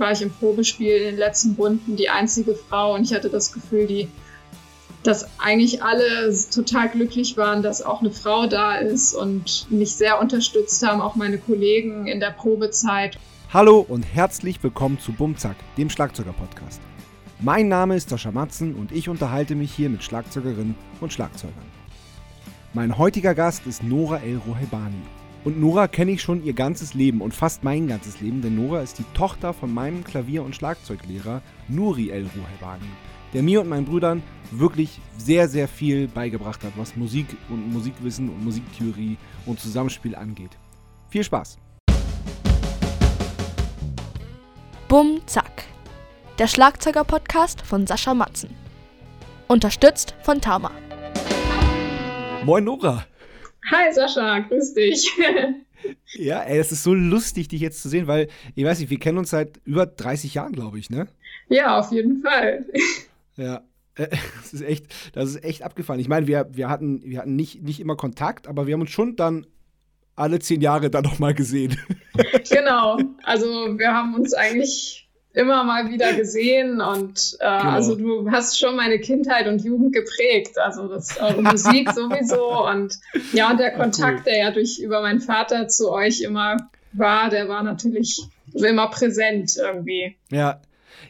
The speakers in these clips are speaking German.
war ich im Probespiel in den letzten Runden die einzige Frau und ich hatte das Gefühl, die, dass eigentlich alle total glücklich waren, dass auch eine Frau da ist und mich sehr unterstützt haben, auch meine Kollegen in der Probezeit. Hallo und herzlich willkommen zu Bumzack, dem Schlagzeuger-Podcast. Mein Name ist Sascha Matzen und ich unterhalte mich hier mit Schlagzeugerinnen und Schlagzeugern. Mein heutiger Gast ist Nora El Rohebani. Und Nora kenne ich schon ihr ganzes Leben und fast mein ganzes Leben, denn Nora ist die Tochter von meinem Klavier- und Schlagzeuglehrer Nuri El Rohebani, der mir und meinen Brüdern wirklich sehr, sehr viel beigebracht hat, was Musik und Musikwissen und Musiktheorie und Zusammenspiel angeht. Viel Spaß! Bum Zack. Der Schlagzeuger-Podcast von Sascha Matzen. Unterstützt von Tama. Moin Nora! Hi Sascha, grüß dich. ja, ey, es ist so lustig, dich jetzt zu sehen, weil, ich weiß nicht, wir kennen uns seit über 30 Jahren, glaube ich, ne? Ja, auf jeden Fall. Ja. Das ist echt, das ist echt abgefallen. Ich meine, wir, wir hatten, wir hatten nicht, nicht immer Kontakt, aber wir haben uns schon dann alle zehn Jahre dann noch mal gesehen. Genau. Also wir haben uns eigentlich immer mal wieder gesehen und äh, genau. also du hast schon meine Kindheit und Jugend geprägt. Also das eure Musik sowieso und ja und der Kontakt, der ja durch über meinen Vater zu euch immer war, der war natürlich immer präsent irgendwie. Ja,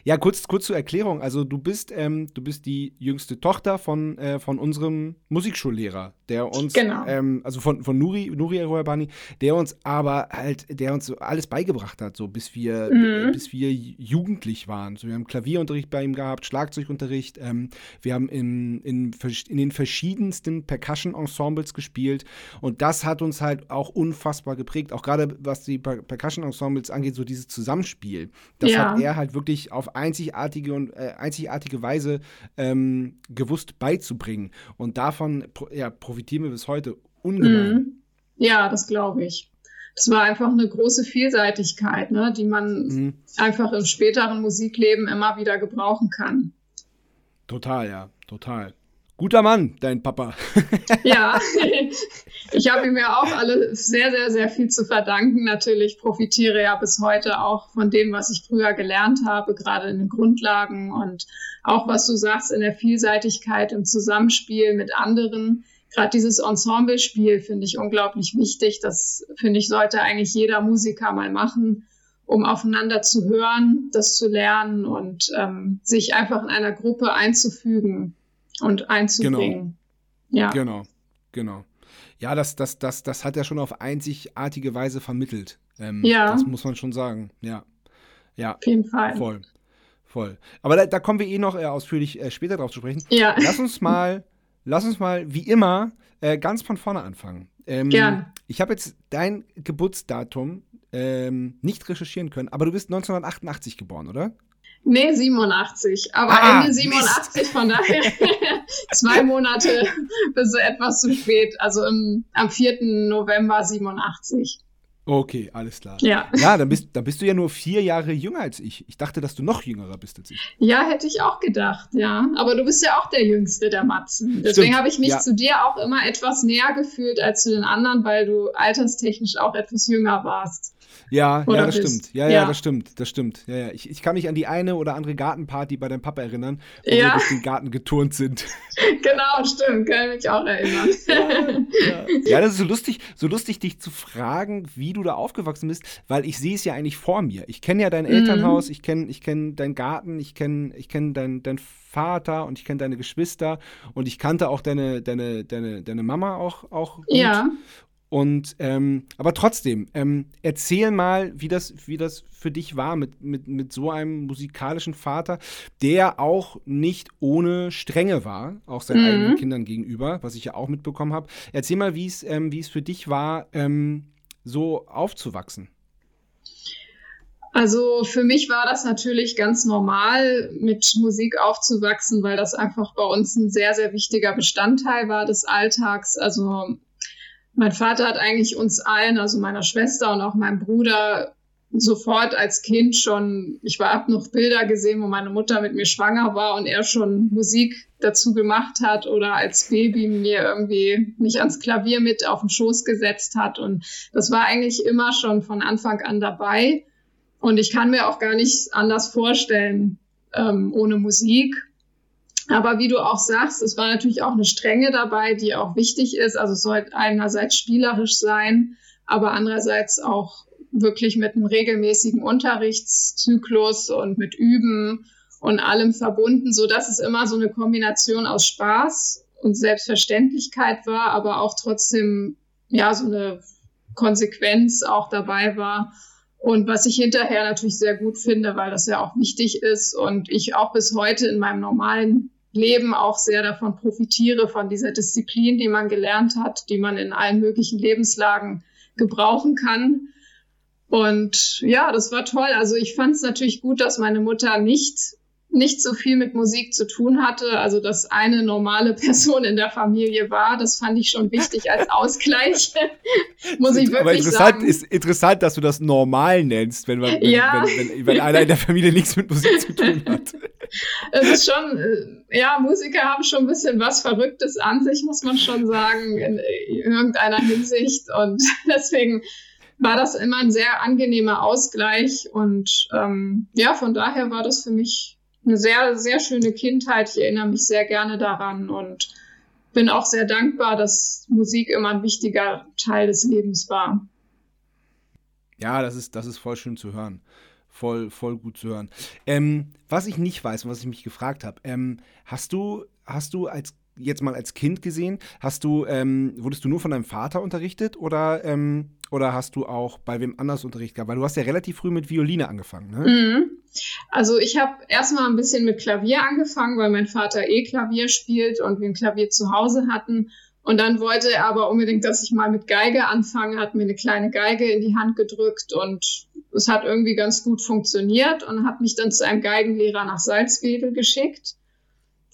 ja, kurz, kurz zur Erklärung. Also du bist, ähm, du bist die jüngste Tochter von, äh, von unserem Musikschullehrer, der uns, genau. ähm, also von, von Nuri, Nuri Eroyabani, der uns aber halt, der uns alles beigebracht hat, so bis wir, mhm. bis wir jugendlich waren. So, wir haben Klavierunterricht bei ihm gehabt, Schlagzeugunterricht, ähm, wir haben in, in, in den verschiedensten Percussion-Ensembles gespielt und das hat uns halt auch unfassbar geprägt, auch gerade was die per Percussion-Ensembles angeht, so dieses Zusammenspiel. Das ja. hat er halt wirklich auf einzigartige und äh, einzigartige Weise ähm, gewusst beizubringen. Und davon ja, profitieren wir bis heute ungemein. Mhm. Ja, das glaube ich. Das war einfach eine große Vielseitigkeit, ne, die man mhm. einfach im späteren Musikleben immer wieder gebrauchen kann. Total, ja, total. Guter Mann, dein Papa. ja, ich habe ihm ja auch alle sehr, sehr, sehr viel zu verdanken. Natürlich profitiere ja bis heute auch von dem, was ich früher gelernt habe, gerade in den Grundlagen und auch was du sagst in der Vielseitigkeit im Zusammenspiel mit anderen. Gerade dieses Ensemblespiel finde ich unglaublich wichtig. Das finde ich sollte eigentlich jeder Musiker mal machen, um aufeinander zu hören, das zu lernen und ähm, sich einfach in einer Gruppe einzufügen und einzubringen. Genau. Ja. Genau, genau. Ja, das, das, das, das hat er schon auf einzigartige Weise vermittelt. Ähm, ja. Das muss man schon sagen. Ja. Ja. Auf jeden Fall. Voll. Voll. Aber da, da kommen wir eh noch äh, ausführlich äh, später drauf zu sprechen. Ja. Lass uns mal, lass uns mal, wie immer, äh, ganz von vorne anfangen. Ähm, Gern. Ich habe jetzt dein Geburtsdatum ähm, nicht recherchieren können, aber du bist 1988 geboren, oder? Nee, 87. Aber ah, Ende 87, Mist. von daher zwei Monate bis etwas zu spät. Also im, am 4. November 87. Okay, alles klar. Ja. Ja, dann bist, dann bist du ja nur vier Jahre jünger als ich. Ich dachte, dass du noch jüngerer bist als ich. Ja, hätte ich auch gedacht, ja. Aber du bist ja auch der Jüngste der Matzen. Deswegen habe ich mich ja. zu dir auch immer etwas näher gefühlt als zu den anderen, weil du alterstechnisch auch etwas jünger warst. Ja, ja, das bist. stimmt. Ja, ja, ja, das stimmt. Das stimmt. Ja, ja. Ich, ich kann mich an die eine oder andere Gartenparty bei deinem Papa erinnern, wo ja. wir durch den Garten geturnt sind. Genau, stimmt. Kann ich mich auch erinnern. Ja, ja. das ist so lustig, so lustig, dich zu fragen, wie du da aufgewachsen bist, weil ich sehe es ja eigentlich vor mir. Ich kenne ja dein mhm. Elternhaus, ich kenne ich kenn deinen Garten, ich kenne ich kenn dein, dein Vater und ich kenne deine Geschwister und ich kannte auch deine, deine, deine, deine Mama auch, auch gut. Ja. Und ähm, aber trotzdem, ähm, erzähl mal, wie das, wie das für dich war mit, mit, mit so einem musikalischen Vater, der auch nicht ohne Strenge war, auch seinen mhm. eigenen Kindern gegenüber, was ich ja auch mitbekommen habe. Erzähl mal, wie es, ähm, wie es für dich war, ähm, so aufzuwachsen. Also für mich war das natürlich ganz normal, mit Musik aufzuwachsen, weil das einfach bei uns ein sehr, sehr wichtiger Bestandteil war des Alltags. Also mein Vater hat eigentlich uns allen, also meiner Schwester und auch meinem Bruder, sofort als Kind schon, ich war, hab noch Bilder gesehen, wo meine Mutter mit mir schwanger war und er schon Musik dazu gemacht hat oder als Baby mir irgendwie mich ans Klavier mit auf den Schoß gesetzt hat. Und das war eigentlich immer schon von Anfang an dabei. Und ich kann mir auch gar nicht anders vorstellen ähm, ohne Musik. Aber wie du auch sagst, es war natürlich auch eine Strenge dabei, die auch wichtig ist. Also es soll einerseits spielerisch sein, aber andererseits auch wirklich mit einem regelmäßigen Unterrichtszyklus und mit Üben und allem verbunden, so dass es immer so eine Kombination aus Spaß und Selbstverständlichkeit war, aber auch trotzdem ja so eine Konsequenz auch dabei war. Und was ich hinterher natürlich sehr gut finde, weil das ja auch wichtig ist und ich auch bis heute in meinem normalen Leben auch sehr davon profitiere, von dieser Disziplin, die man gelernt hat, die man in allen möglichen Lebenslagen gebrauchen kann. Und ja, das war toll. Also ich fand es natürlich gut, dass meine Mutter nicht nicht so viel mit Musik zu tun hatte, also dass eine normale Person in der Familie war, das fand ich schon wichtig als Ausgleich, muss ich wirklich Aber interessant, sagen. ist interessant, dass du das normal nennst, wenn, man, wenn, ja. wenn, wenn, wenn, einer in der Familie nichts mit Musik zu tun hat. Es ist schon, äh, ja, Musiker haben schon ein bisschen was Verrücktes an sich, muss man schon sagen, in irgendeiner Hinsicht und deswegen war das immer ein sehr angenehmer Ausgleich und ähm, ja, von daher war das für mich eine sehr, sehr schöne Kindheit. Ich erinnere mich sehr gerne daran und bin auch sehr dankbar, dass Musik immer ein wichtiger Teil des Lebens war. Ja, das ist, das ist voll schön zu hören. Voll, voll gut zu hören. Ähm, was ich nicht weiß und was ich mich gefragt habe, ähm, hast du, hast du als jetzt mal als Kind gesehen, hast du, ähm, wurdest du nur von deinem Vater unterrichtet oder, ähm, oder hast du auch bei wem anders Unterricht gehabt? Weil du hast ja relativ früh mit Violine angefangen, ne? Mhm. Also ich habe erstmal ein bisschen mit Klavier angefangen, weil mein Vater eh Klavier spielt und wir ein Klavier zu Hause hatten. Und dann wollte er aber unbedingt, dass ich mal mit Geige anfange, hat mir eine kleine Geige in die Hand gedrückt und es hat irgendwie ganz gut funktioniert und hat mich dann zu einem Geigenlehrer nach Salzwedel geschickt,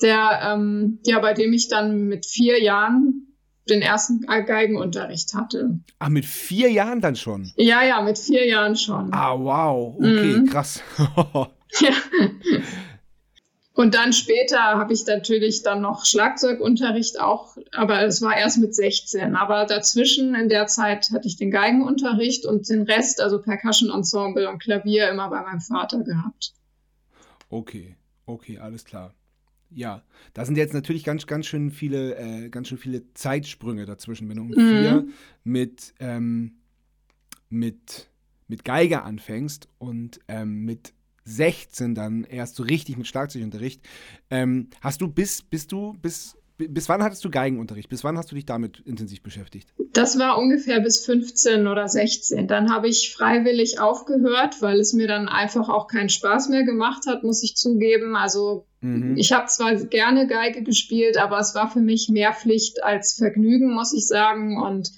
der, ähm, ja, bei dem ich dann mit vier Jahren den ersten Geigenunterricht hatte. Ah, mit vier Jahren dann schon? Ja, ja, mit vier Jahren schon. Ah, wow. Okay, mhm. krass. ja. Und dann später habe ich natürlich dann noch Schlagzeugunterricht auch, aber es war erst mit 16. Aber dazwischen in der Zeit hatte ich den Geigenunterricht und den Rest, also Percussion Ensemble und Klavier, immer bei meinem Vater gehabt. Okay, okay, alles klar. Ja, da sind jetzt natürlich ganz, ganz schön viele, äh, ganz schön viele Zeitsprünge dazwischen. Wenn du um mhm. vier mit, ähm, mit, mit Geige anfängst und ähm, mit 16 dann erst so richtig mit Schlagzeugunterricht, ähm, hast du bis, bist du, bis bis wann hattest du Geigenunterricht? Bis wann hast du dich damit intensiv beschäftigt? Das war ungefähr bis 15 oder 16. Dann habe ich freiwillig aufgehört, weil es mir dann einfach auch keinen Spaß mehr gemacht hat, muss ich zugeben. Also mhm. ich habe zwar gerne Geige gespielt, aber es war für mich mehr Pflicht als Vergnügen, muss ich sagen. Und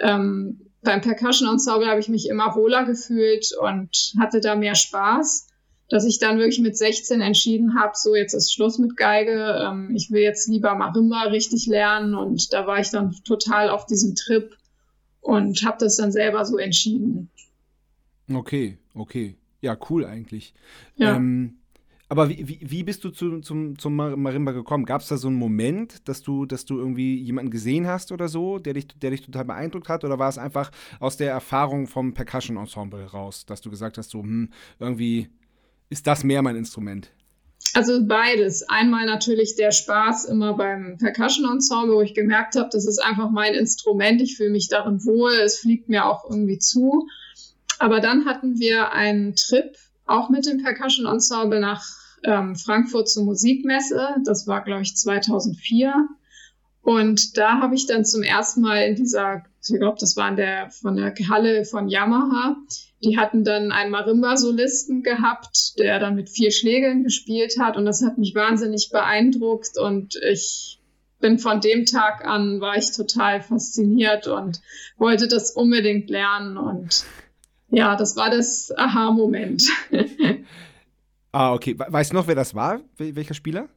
ähm, beim Percussion Ensemble habe ich mich immer wohler gefühlt und hatte da mehr Spaß dass ich dann wirklich mit 16 entschieden habe, so jetzt ist Schluss mit Geige, ähm, ich will jetzt lieber Marimba richtig lernen und da war ich dann total auf diesem Trip und habe das dann selber so entschieden. Okay, okay. Ja, cool eigentlich. Ja. Ähm, aber wie, wie, wie, bist du zu, zum, zum Marimba gekommen? Gab es da so einen Moment, dass du, dass du irgendwie jemanden gesehen hast oder so, der dich, der dich total beeindruckt hat? Oder war es einfach aus der Erfahrung vom Percussion Ensemble raus, dass du gesagt hast, so, hm, irgendwie ist das mehr mein Instrument? Also beides. Einmal natürlich der Spaß immer beim Percussion Ensemble, wo ich gemerkt habe, das ist einfach mein Instrument. Ich fühle mich darin wohl. Es fliegt mir auch irgendwie zu. Aber dann hatten wir einen Trip auch mit dem Percussion Ensemble nach ähm, Frankfurt zur Musikmesse. Das war, glaube ich, 2004. Und da habe ich dann zum ersten Mal in dieser, ich glaube, das war in der, von der Halle von Yamaha, die hatten dann einen Marimba-Solisten gehabt, der dann mit vier Schlägeln gespielt hat und das hat mich wahnsinnig beeindruckt und ich bin von dem Tag an, war ich total fasziniert und wollte das unbedingt lernen und ja, das war das Aha-Moment. ah, okay. Weißt du noch, wer das war? Welcher Spieler?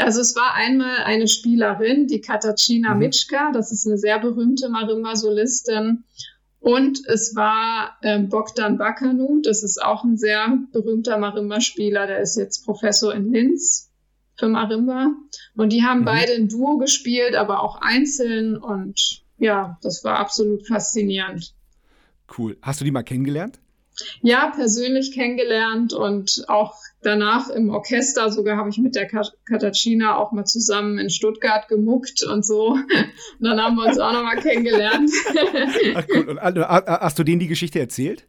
Also es war einmal eine Spielerin, die Katacina mhm. Mitschka, das ist eine sehr berühmte Marimba-Solistin. Und es war ähm, Bogdan Bakanu, das ist auch ein sehr berühmter Marimba-Spieler, der ist jetzt Professor in Linz für Marimba. Und die haben mhm. beide ein Duo gespielt, aber auch einzeln. Und ja, das war absolut faszinierend. Cool. Hast du die mal kennengelernt? Ja, persönlich kennengelernt und auch danach im Orchester. Sogar habe ich mit der Katachina auch mal zusammen in Stuttgart gemuckt und so. Und dann haben wir uns auch nochmal kennengelernt. Ach gut, und äh, hast du denen die Geschichte erzählt?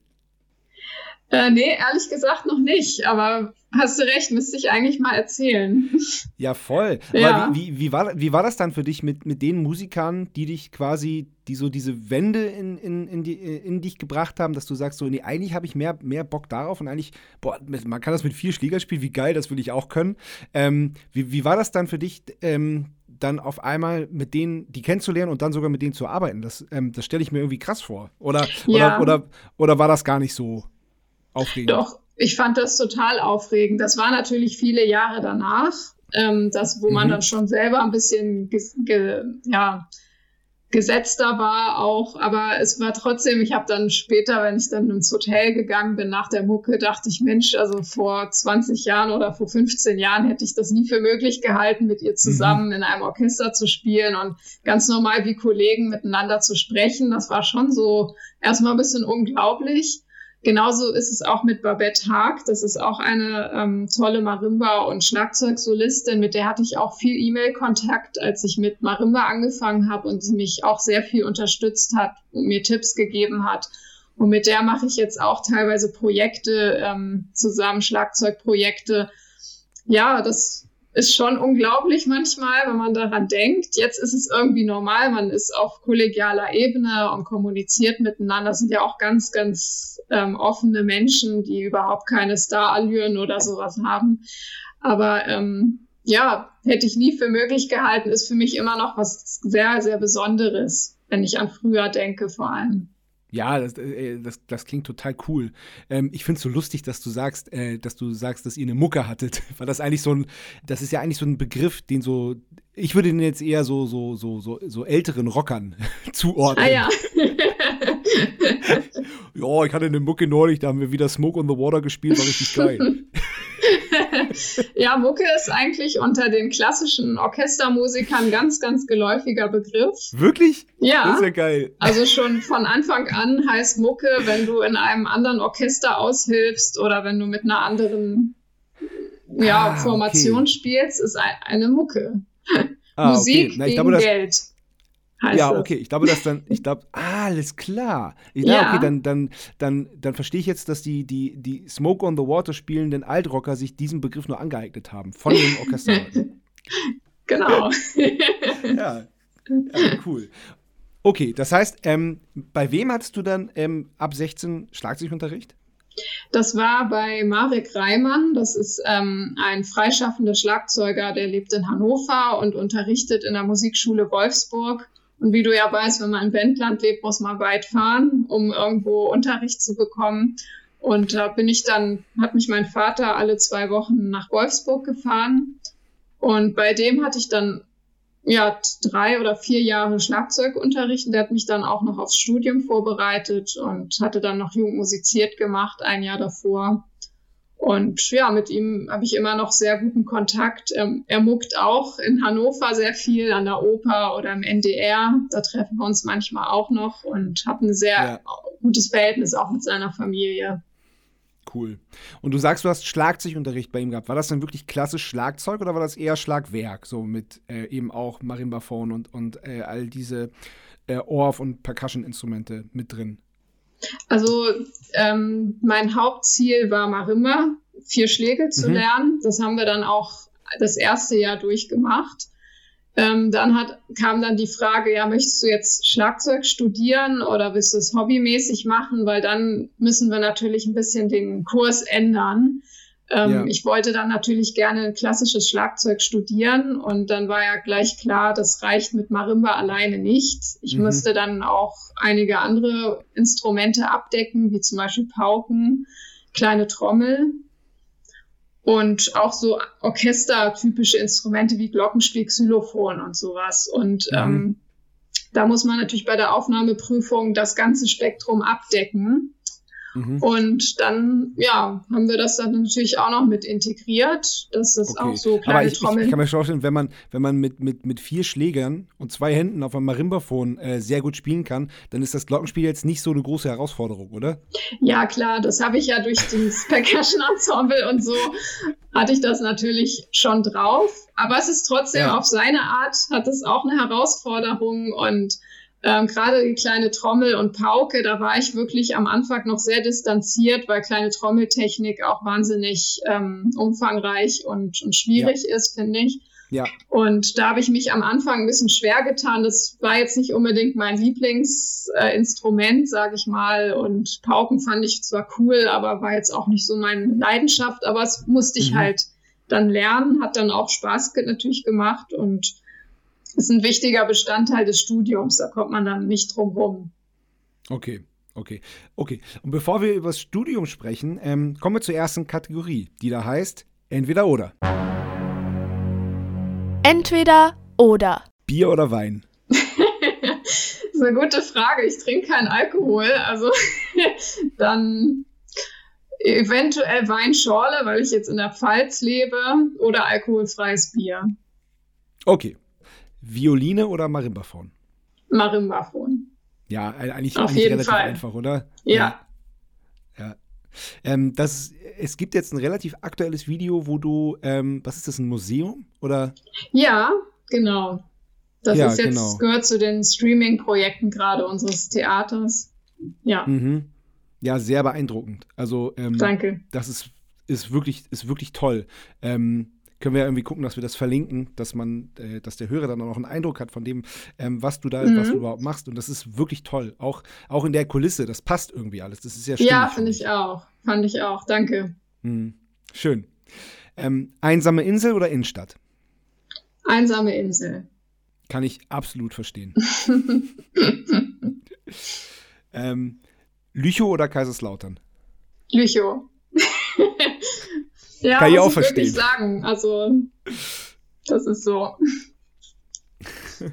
Äh, nee, ehrlich gesagt noch nicht, aber hast du recht, müsste ich eigentlich mal erzählen. Ja, voll. Ja. Wie, wie, wie, war, wie war das dann für dich mit, mit den Musikern, die dich quasi, die so diese Wende in, in, in, die, in dich gebracht haben, dass du sagst, so, nee, eigentlich habe ich mehr, mehr Bock darauf und eigentlich, boah, man kann das mit vier Schläger spielen, wie geil, das will ich auch können. Ähm, wie, wie war das dann für dich, ähm, dann auf einmal mit denen, die kennenzulernen und dann sogar mit denen zu arbeiten? Das, ähm, das stelle ich mir irgendwie krass vor. Oder, ja. oder, oder, oder war das gar nicht so? Aufregend. Doch, ich fand das total aufregend. Das war natürlich viele Jahre danach, ähm, das, wo mhm. man dann schon selber ein bisschen ge, ge, ja, gesetzter war auch, aber es war trotzdem, ich habe dann später, wenn ich dann ins Hotel gegangen bin nach der Mucke, dachte ich, Mensch, also vor 20 Jahren oder vor 15 Jahren hätte ich das nie für möglich gehalten, mit ihr zusammen mhm. in einem Orchester zu spielen und ganz normal wie Kollegen miteinander zu sprechen. Das war schon so erstmal ein bisschen unglaublich. Genauso ist es auch mit Babette Haag. Das ist auch eine ähm, tolle Marimba- und Schlagzeugsolistin. Mit der hatte ich auch viel E-Mail-Kontakt, als ich mit Marimba angefangen habe und sie mich auch sehr viel unterstützt hat und mir Tipps gegeben hat. Und mit der mache ich jetzt auch teilweise Projekte ähm, zusammen, Schlagzeugprojekte. Ja, das ist schon unglaublich manchmal, wenn man daran denkt. Jetzt ist es irgendwie normal, man ist auf kollegialer Ebene und kommuniziert miteinander. Das sind ja auch ganz, ganz ähm, offene Menschen, die überhaupt keine Starallüren oder sowas haben. Aber ähm, ja, hätte ich nie für möglich gehalten, ist für mich immer noch was sehr, sehr Besonderes, wenn ich an früher denke vor allem. Ja, das, äh, das, das klingt total cool. Ähm, ich finde es so lustig, dass du sagst, äh, dass du sagst, dass ihr eine Mucke hattet, weil das eigentlich so ein, das ist ja eigentlich so ein Begriff, den so, ich würde den jetzt eher so, so, so, so, so älteren Rockern zuordnen. Ah ja. ja, ich hatte eine Mucke neulich, da haben wir wieder Smoke on the Water gespielt, war richtig geil. ja, Mucke ist eigentlich unter den klassischen Orchestermusikern ganz, ganz geläufiger Begriff. Wirklich? Ja. Das ist ja geil. Also schon von Anfang an heißt Mucke, wenn du in einem anderen Orchester aushilfst oder wenn du mit einer anderen ja, ah, Formation okay. spielst, ist eine Mucke. Ah, Musik okay. Na, gegen glaube, Geld ja, okay, ich glaube, dass dann, ich glaube, ah, alles klar. Ich, ja. okay, dann, dann, dann, dann verstehe ich jetzt, dass die, die, die Smoke on the Water spielenden Altrocker sich diesen Begriff nur angeeignet haben von dem Orchester. genau. ja. ja, cool. Okay, das heißt, ähm, bei wem hattest du dann ähm, ab 16 Schlagzeugunterricht? Das war bei Marek Reimann. Das ist ähm, ein freischaffender Schlagzeuger, der lebt in Hannover und unterrichtet in der Musikschule Wolfsburg. Und wie du ja weißt, wenn man im Wendland lebt, muss man weit fahren, um irgendwo Unterricht zu bekommen. Und da bin ich dann, hat mich mein Vater alle zwei Wochen nach Wolfsburg gefahren. Und bei dem hatte ich dann ja drei oder vier Jahre Schlagzeugunterricht. Und der hat mich dann auch noch aufs Studium vorbereitet und hatte dann noch Jugendmusiziert gemacht, ein Jahr davor. Und ja, mit ihm habe ich immer noch sehr guten Kontakt. Ähm, er muckt auch in Hannover sehr viel an der Oper oder im NDR. Da treffen wir uns manchmal auch noch und habe ein sehr ja. gutes Verhältnis auch mit seiner Familie. Cool. Und du sagst, du hast Schlagzeugunterricht bei ihm gehabt. War das dann wirklich klassisch Schlagzeug oder war das eher Schlagwerk? So mit äh, eben auch Marimbaphon und, und äh, all diese äh, Orff- und Percussion-Instrumente mit drin? Also ähm, mein Hauptziel war Marimba, vier Schläge zu mhm. lernen. Das haben wir dann auch das erste Jahr durchgemacht. Ähm, dann hat, kam dann die Frage, ja, möchtest du jetzt Schlagzeug studieren oder willst du es hobbymäßig machen? Weil dann müssen wir natürlich ein bisschen den Kurs ändern. Ähm, ja. Ich wollte dann natürlich gerne ein klassisches Schlagzeug studieren und dann war ja gleich klar, das reicht mit Marimba alleine nicht. Ich mhm. musste dann auch einige andere Instrumente abdecken, wie zum Beispiel Pauken, kleine Trommel und auch so orchestertypische Instrumente wie Glockenspiel, Xylophon und sowas. Und mhm. ähm, da muss man natürlich bei der Aufnahmeprüfung das ganze Spektrum abdecken. Mhm. Und dann, ja, haben wir das dann natürlich auch noch mit integriert. Das ist okay. auch so kleine Aber ich, ich, ich, kann mir vorstellen, wenn man, wenn man mit, mit, mit vier Schlägern und zwei Händen auf einem Marimbaphon äh, sehr gut spielen kann, dann ist das Glockenspiel jetzt nicht so eine große Herausforderung, oder? Ja, klar, das habe ich ja durch das Percussion-Ensemble und so hatte ich das natürlich schon drauf. Aber es ist trotzdem ja. auf seine Art, hat es auch eine Herausforderung und ähm, Gerade die kleine Trommel und Pauke, da war ich wirklich am Anfang noch sehr distanziert, weil kleine Trommeltechnik auch wahnsinnig ähm, umfangreich und, und schwierig ja. ist, finde ich. Ja. Und da habe ich mich am Anfang ein bisschen schwer getan. Das war jetzt nicht unbedingt mein Lieblingsinstrument, äh, sage ich mal. Und Pauken fand ich zwar cool, aber war jetzt auch nicht so meine Leidenschaft. Aber es musste ich mhm. halt dann lernen, hat dann auch Spaß natürlich gemacht und ist ein wichtiger Bestandteil des Studiums. Da kommt man dann nicht drum rum. Okay. Okay, okay. Und bevor wir über das Studium sprechen, ähm, kommen wir zur ersten Kategorie, die da heißt Entweder oder. Entweder oder. Bier oder Wein? das ist eine gute Frage. Ich trinke keinen Alkohol, also dann eventuell Weinschorle, weil ich jetzt in der Pfalz lebe, oder alkoholfreies Bier. Okay, Violine oder Marimbaphon? Marimbaphon. Ja, eigentlich, Auf eigentlich relativ Fall. einfach, oder? Ja. Ja. ja. Ähm, das, es gibt jetzt ein relativ aktuelles Video, wo du, ähm, was ist das, ein Museum? Oder? Ja, genau. Das ja, ist jetzt, genau. gehört zu den Streaming-Projekten gerade unseres Theaters. Ja. Mhm. Ja, sehr beeindruckend. Also, ähm, Danke. Das ist, ist, wirklich, ist wirklich toll. Ähm, können wir ja irgendwie gucken, dass wir das verlinken, dass man, äh, dass der Hörer dann auch noch einen Eindruck hat von dem, ähm, was du da, mhm. was du überhaupt machst. Und das ist wirklich toll. Auch, auch in der Kulisse, das passt irgendwie alles. Das ist ja schön. Ja, finde ich auch. Fand ich auch. Danke. Mhm. Schön. Ähm, einsame Insel oder Innenstadt? Einsame Insel. Kann ich absolut verstehen. ähm, Lüchow oder Kaiserslautern? Lüchow. Ja, Kann ich auch verstehen. Ich sagen. Also, das ist so.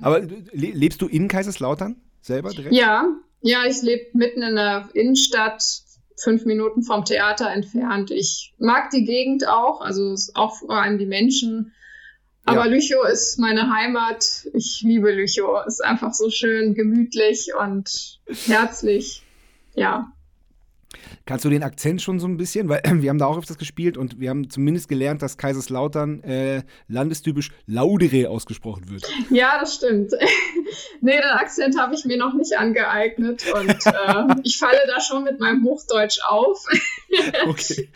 Aber lebst du in Kaiserslautern selber direkt? Ja, ja, ich lebe mitten in der Innenstadt, fünf Minuten vom Theater entfernt. Ich mag die Gegend auch, also auch vor allem die Menschen. Aber ja. Lüchow ist meine Heimat. Ich liebe Lüchow. Ist einfach so schön gemütlich und herzlich. Ja. Kannst du den Akzent schon so ein bisschen? Weil wir haben da auch öfters gespielt und wir haben zumindest gelernt, dass Kaiserslautern äh, landestypisch Laudere ausgesprochen wird. Ja, das stimmt. nee, den Akzent habe ich mir noch nicht angeeignet und äh, ich falle da schon mit meinem Hochdeutsch auf. okay.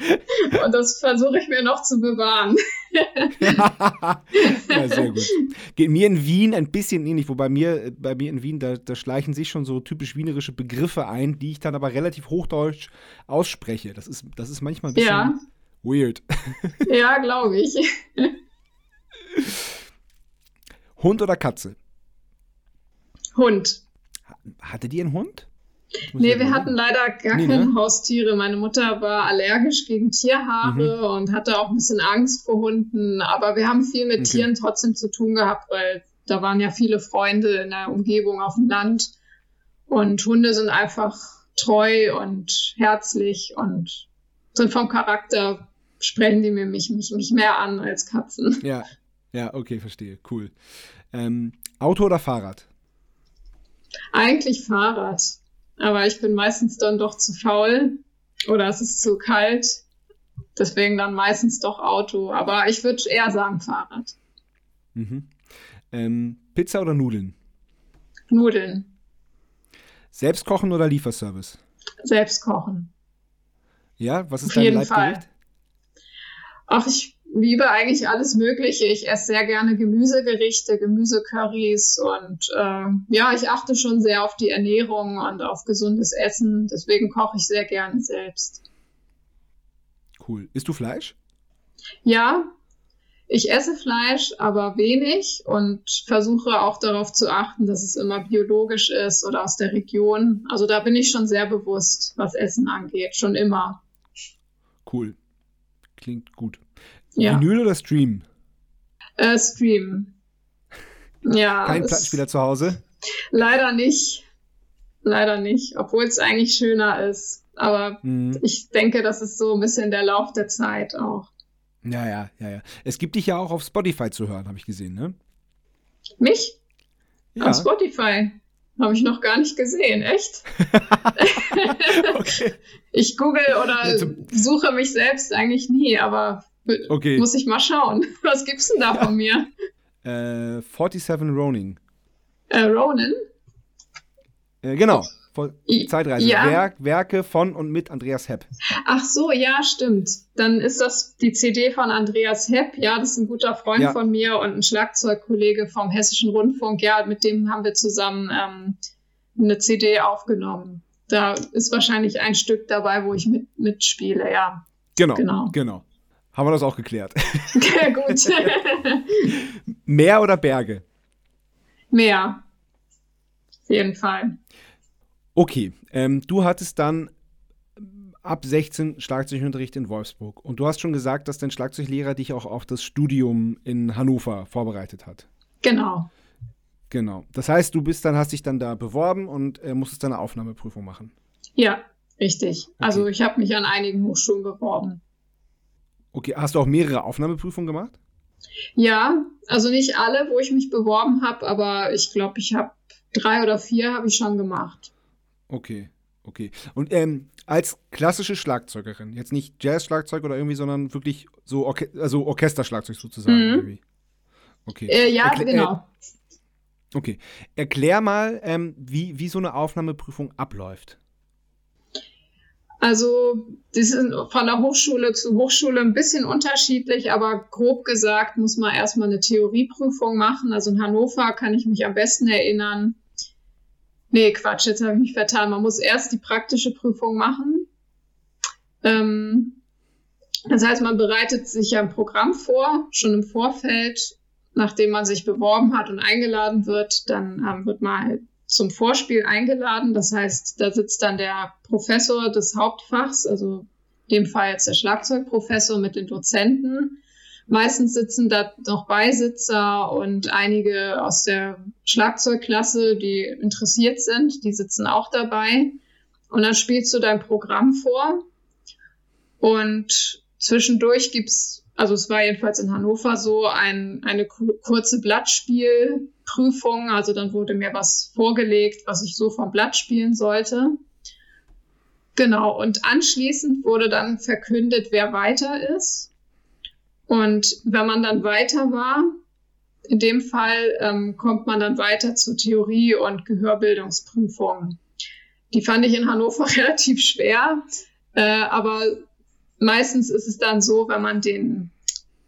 Und das versuche ich mir noch zu bewahren. ja, sehr gut. Geht mir in Wien ein bisschen ähnlich, wobei mir, bei mir in Wien, da, da schleichen sich schon so typisch wienerische Begriffe ein, die ich dann aber relativ hochdeutsch ausspreche. Das ist, das ist manchmal ein bisschen ja. weird. Ja, glaube ich. Hund oder Katze? Hund. Hattet ihr einen Hund? Nee, wir hatten leider gar nee, keine ne? Haustiere. Meine Mutter war allergisch gegen Tierhaare mhm. und hatte auch ein bisschen Angst vor Hunden. Aber wir haben viel mit okay. Tieren trotzdem zu tun gehabt, weil da waren ja viele Freunde in der Umgebung auf dem Land. Und Hunde sind einfach treu und herzlich und sind vom Charakter, sprechen die mir mich, mich, mich mehr an als Katzen. Ja, ja, okay, verstehe. Cool. Ähm, Auto oder Fahrrad? Eigentlich Fahrrad. Aber ich bin meistens dann doch zu faul oder es ist zu kalt. Deswegen dann meistens doch Auto. Aber ich würde eher sagen Fahrrad. Mhm. Ähm, Pizza oder Nudeln? Nudeln. Selbst kochen oder Lieferservice? Selbst kochen. Ja, was ist Auf dein jeden Leibgericht? Fall. Ach, ich liebe eigentlich alles Mögliche. Ich esse sehr gerne Gemüsegerichte, Gemüsecurries und äh, ja, ich achte schon sehr auf die Ernährung und auf gesundes Essen. Deswegen koche ich sehr gerne selbst. Cool. Isst du Fleisch? Ja, ich esse Fleisch, aber wenig und versuche auch darauf zu achten, dass es immer biologisch ist oder aus der Region. Also da bin ich schon sehr bewusst, was Essen angeht, schon immer. Cool. Klingt gut. Ja. Vinyl oder Stream? Äh, Stream. Ja. Kein Plattenspieler zu Hause? Leider nicht. leider nicht, obwohl es eigentlich schöner ist. Aber mhm. ich denke, das ist so ein bisschen der Lauf der Zeit auch. Ja, ja, ja, ja. Es gibt dich ja auch auf Spotify zu hören, habe ich gesehen, ne? Mich? Ja. Auf Spotify. Habe ich noch gar nicht gesehen, echt? okay. Ich google oder suche mich selbst eigentlich nie, aber okay. muss ich mal schauen. Was gibt's denn da von mir? Äh, 47 Ronin. Äh, Ronin? Äh, genau. Zeitreise. Ja. Werk, Werke von und mit Andreas Hepp. Ach so, ja, stimmt. Dann ist das die CD von Andreas Hepp. Ja, das ist ein guter Freund ja. von mir und ein Schlagzeugkollege vom Hessischen Rundfunk. Ja, mit dem haben wir zusammen ähm, eine CD aufgenommen. Da ist wahrscheinlich ein Stück dabei, wo ich mit, mitspiele, ja. Genau, genau. genau. Haben wir das auch geklärt. Ja, gut. Meer oder Berge? Meer. Auf jeden Fall. Okay, ähm, du hattest dann ab 16 Schlagzeugunterricht in Wolfsburg. Und du hast schon gesagt, dass dein Schlagzeuglehrer dich auch auf das Studium in Hannover vorbereitet hat. Genau. Genau. Das heißt, du bist dann, hast dich dann da beworben und äh, musstest dann eine Aufnahmeprüfung machen. Ja, richtig. Okay. Also ich habe mich an einigen Hochschulen beworben. Okay, hast du auch mehrere Aufnahmeprüfungen gemacht? Ja, also nicht alle, wo ich mich beworben habe, aber ich glaube, ich habe drei oder vier habe ich schon gemacht. Okay, okay. Und ähm, als klassische Schlagzeugerin, jetzt nicht Jazz-Schlagzeug oder irgendwie, sondern wirklich so Orche also Orchesterschlagzeug sozusagen. Mhm. Okay. Äh, ja, Erkl genau. Äh, okay. Erklär mal, ähm, wie, wie so eine Aufnahmeprüfung abläuft. Also, die sind von der Hochschule zu Hochschule ein bisschen unterschiedlich, aber grob gesagt muss man erstmal eine Theorieprüfung machen. Also in Hannover kann ich mich am besten erinnern, Nee, Quatsch, jetzt habe ich mich vertan. Man muss erst die praktische Prüfung machen. Ähm, das heißt, man bereitet sich ein Programm vor, schon im Vorfeld, nachdem man sich beworben hat und eingeladen wird. Dann ähm, wird man zum Vorspiel eingeladen. Das heißt, da sitzt dann der Professor des Hauptfachs, also in dem Fall jetzt der Schlagzeugprofessor mit den Dozenten Meistens sitzen da noch Beisitzer und einige aus der Schlagzeugklasse, die interessiert sind, die sitzen auch dabei. Und dann spielst du dein Programm vor. Und zwischendurch gibt's, also es war jedenfalls in Hannover so, ein, eine kurze Blattspielprüfung. Also dann wurde mir was vorgelegt, was ich so vom Blatt spielen sollte. Genau, und anschließend wurde dann verkündet, wer weiter ist. Und wenn man dann weiter war, in dem Fall ähm, kommt man dann weiter zu Theorie- und Gehörbildungsprüfungen. Die fand ich in Hannover relativ schwer, äh, aber meistens ist es dann so, wenn man den,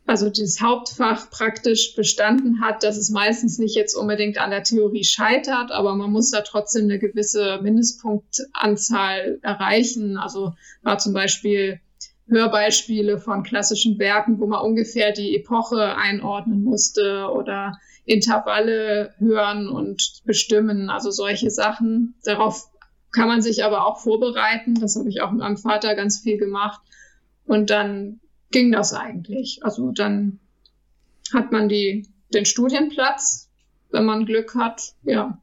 also das Hauptfach praktisch bestanden hat, dass es meistens nicht jetzt unbedingt an der Theorie scheitert, aber man muss da trotzdem eine gewisse Mindestpunktanzahl erreichen. Also war zum Beispiel Hörbeispiele von klassischen Werken, wo man ungefähr die Epoche einordnen musste oder Intervalle hören und bestimmen, also solche Sachen. Darauf kann man sich aber auch vorbereiten. Das habe ich auch mit meinem Vater ganz viel gemacht. Und dann ging das eigentlich. Also dann hat man die, den Studienplatz, wenn man Glück hat, ja.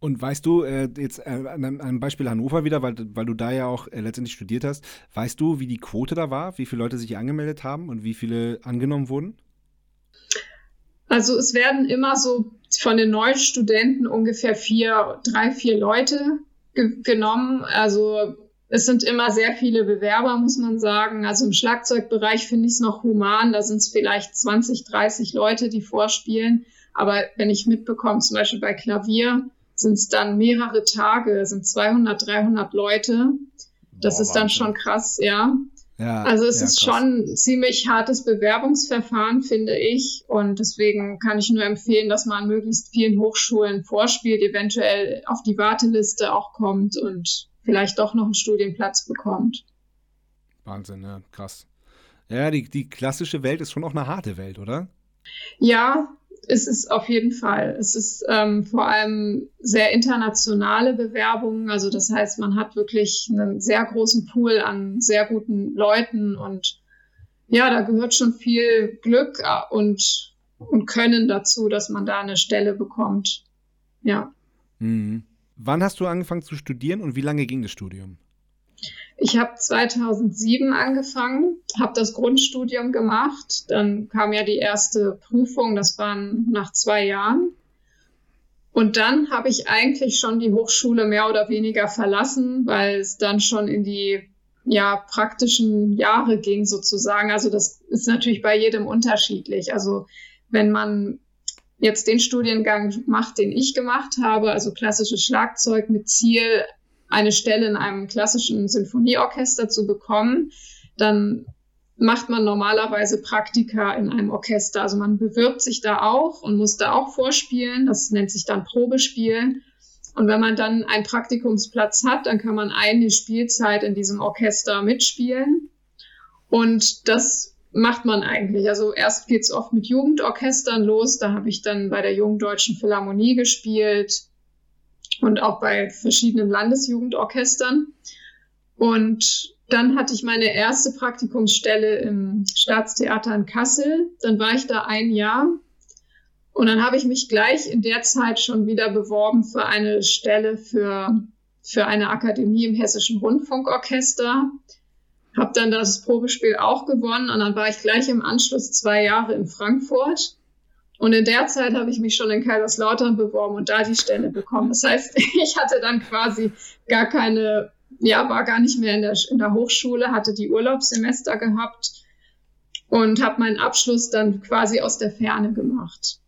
Und weißt du, äh, jetzt äh, an einem Beispiel Hannover wieder, weil, weil du da ja auch äh, letztendlich studiert hast, weißt du, wie die Quote da war, wie viele Leute sich angemeldet haben und wie viele angenommen wurden? Also es werden immer so von den neuen Studenten ungefähr vier, drei, vier Leute ge genommen. Also es sind immer sehr viele Bewerber, muss man sagen. Also im Schlagzeugbereich finde ich es noch human. Da sind es vielleicht 20, 30 Leute, die vorspielen. Aber wenn ich mitbekomme, zum Beispiel bei Klavier, sind es dann mehrere Tage, sind 200, 300 Leute. Das Boah, ist dann schon krass, ja. Ja, also es ja, ist krass. schon ein ziemlich hartes Bewerbungsverfahren, finde ich. Und deswegen kann ich nur empfehlen, dass man an möglichst vielen Hochschulen vorspielt, eventuell auf die Warteliste auch kommt und vielleicht doch noch einen Studienplatz bekommt. Wahnsinn, ja, krass. Ja, die, die klassische Welt ist schon auch eine harte Welt, oder? Ja, ist es auf jeden Fall. Es ist ähm, vor allem sehr internationale Bewerbungen. Also das heißt, man hat wirklich einen sehr großen Pool an sehr guten Leuten und ja, da gehört schon viel Glück äh, und, und Können dazu, dass man da eine Stelle bekommt. Ja. Mhm. Wann hast du angefangen zu studieren und wie lange ging das Studium? Ich habe 2007 angefangen, habe das Grundstudium gemacht. Dann kam ja die erste Prüfung, das waren nach zwei Jahren. Und dann habe ich eigentlich schon die Hochschule mehr oder weniger verlassen, weil es dann schon in die ja, praktischen Jahre ging sozusagen. Also das ist natürlich bei jedem unterschiedlich. Also wenn man jetzt den Studiengang macht, den ich gemacht habe, also klassisches Schlagzeug mit Ziel, eine Stelle in einem klassischen Sinfonieorchester zu bekommen, dann macht man normalerweise Praktika in einem Orchester. Also man bewirbt sich da auch und muss da auch vorspielen. Das nennt sich dann Probespielen. Und wenn man dann einen Praktikumsplatz hat, dann kann man eine Spielzeit in diesem Orchester mitspielen. Und das macht man eigentlich. Also erst geht's oft mit Jugendorchestern los. Da habe ich dann bei der Jungen Deutschen Philharmonie gespielt und auch bei verschiedenen Landesjugendorchestern. Und dann hatte ich meine erste Praktikumsstelle im Staatstheater in Kassel. Dann war ich da ein Jahr und dann habe ich mich gleich in der Zeit schon wieder beworben für eine Stelle für, für eine Akademie im Hessischen Rundfunkorchester. Habe dann das Probespiel auch gewonnen und dann war ich gleich im Anschluss zwei Jahre in Frankfurt. Und in der Zeit habe ich mich schon in Kaiserslautern beworben und da die Stelle bekommen. Das heißt, ich hatte dann quasi gar keine, ja, war gar nicht mehr in der, in der Hochschule, hatte die Urlaubssemester gehabt und habe meinen Abschluss dann quasi aus der Ferne gemacht.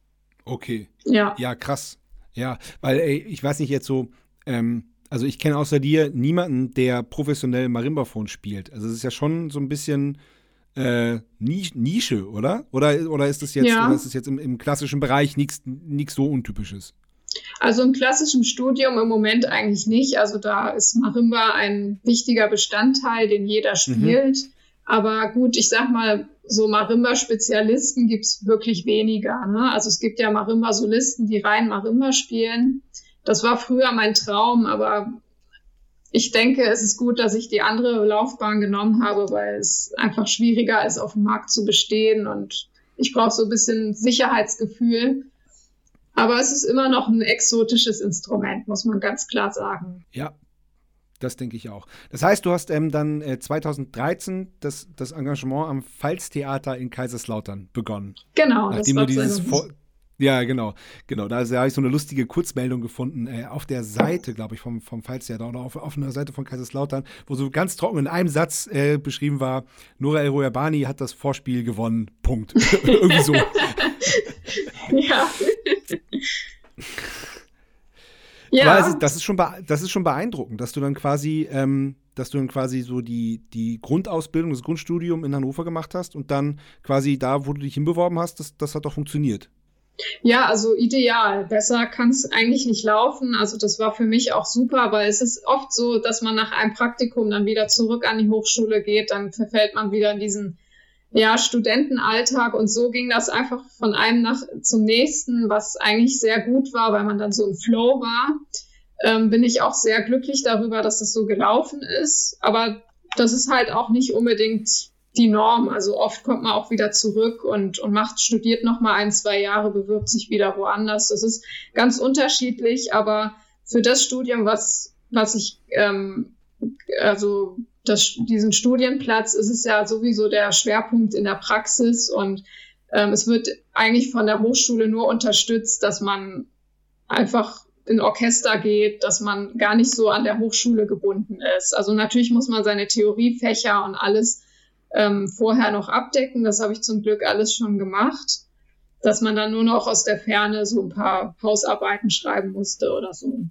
Okay. Ja. Ja, krass. Ja, weil ey, ich weiß nicht jetzt so, ähm, also ich kenne außer dir niemanden, der professionell Marimbaphon spielt. Also es ist ja schon so ein bisschen äh, Nische, oder? Oder, oder ist das jetzt, ja. ist das jetzt im, im klassischen Bereich nichts so Untypisches? Also im klassischen Studium im Moment eigentlich nicht. Also da ist Marimba ein wichtiger Bestandteil, den jeder mhm. spielt. Mhm. Aber gut, ich sag mal, so Marimba-Spezialisten gibt's wirklich weniger. Ne? Also es gibt ja Marimba-Solisten, die rein Marimba spielen. Das war früher mein Traum, aber ich denke, es ist gut, dass ich die andere Laufbahn genommen habe, weil es einfach schwieriger ist, auf dem Markt zu bestehen und ich brauche so ein bisschen Sicherheitsgefühl. Aber es ist immer noch ein exotisches Instrument, muss man ganz klar sagen. Ja, das denke ich auch. Das heißt, du hast ähm, dann äh, 2013 das, das Engagement am Pfalztheater in Kaiserslautern begonnen. Genau. Nachdem du dieses Vor ja, genau, genau. Da, habe ich so eine lustige Kurzmeldung gefunden äh, auf der Seite, glaube ich, vom, vom Pfalztheater oder auf, auf einer Seite von Kaiserslautern, wo so ganz trocken in einem Satz äh, beschrieben war: Nora El Royabani hat das Vorspiel gewonnen. Punkt. Irgendwie so. ja. Ja. Aber das, ist schon das ist schon beeindruckend, dass du dann quasi, ähm, dass du dann quasi so die, die Grundausbildung, das Grundstudium in Hannover gemacht hast und dann quasi da, wo du dich hinbeworben hast, das, das hat doch funktioniert. Ja, also ideal. Besser kann es eigentlich nicht laufen. Also das war für mich auch super, weil es ist oft so, dass man nach einem Praktikum dann wieder zurück an die Hochschule geht, dann verfällt man wieder in diesen ja, Studentenalltag und so ging das einfach von einem nach zum nächsten, was eigentlich sehr gut war, weil man dann so im Flow war. Ähm, bin ich auch sehr glücklich darüber, dass das so gelaufen ist. Aber das ist halt auch nicht unbedingt die Norm. Also oft kommt man auch wieder zurück und, und macht, studiert noch mal ein, zwei Jahre, bewirbt sich wieder woanders. Das ist ganz unterschiedlich, aber für das Studium, was, was ich ähm, also das, diesen Studienplatz ist es ja sowieso der Schwerpunkt in der Praxis und ähm, es wird eigentlich von der Hochschule nur unterstützt, dass man einfach in Orchester geht, dass man gar nicht so an der Hochschule gebunden ist. Also natürlich muss man seine Theoriefächer und alles ähm, vorher noch abdecken. Das habe ich zum Glück alles schon gemacht, dass man dann nur noch aus der Ferne so ein paar Hausarbeiten schreiben musste oder so.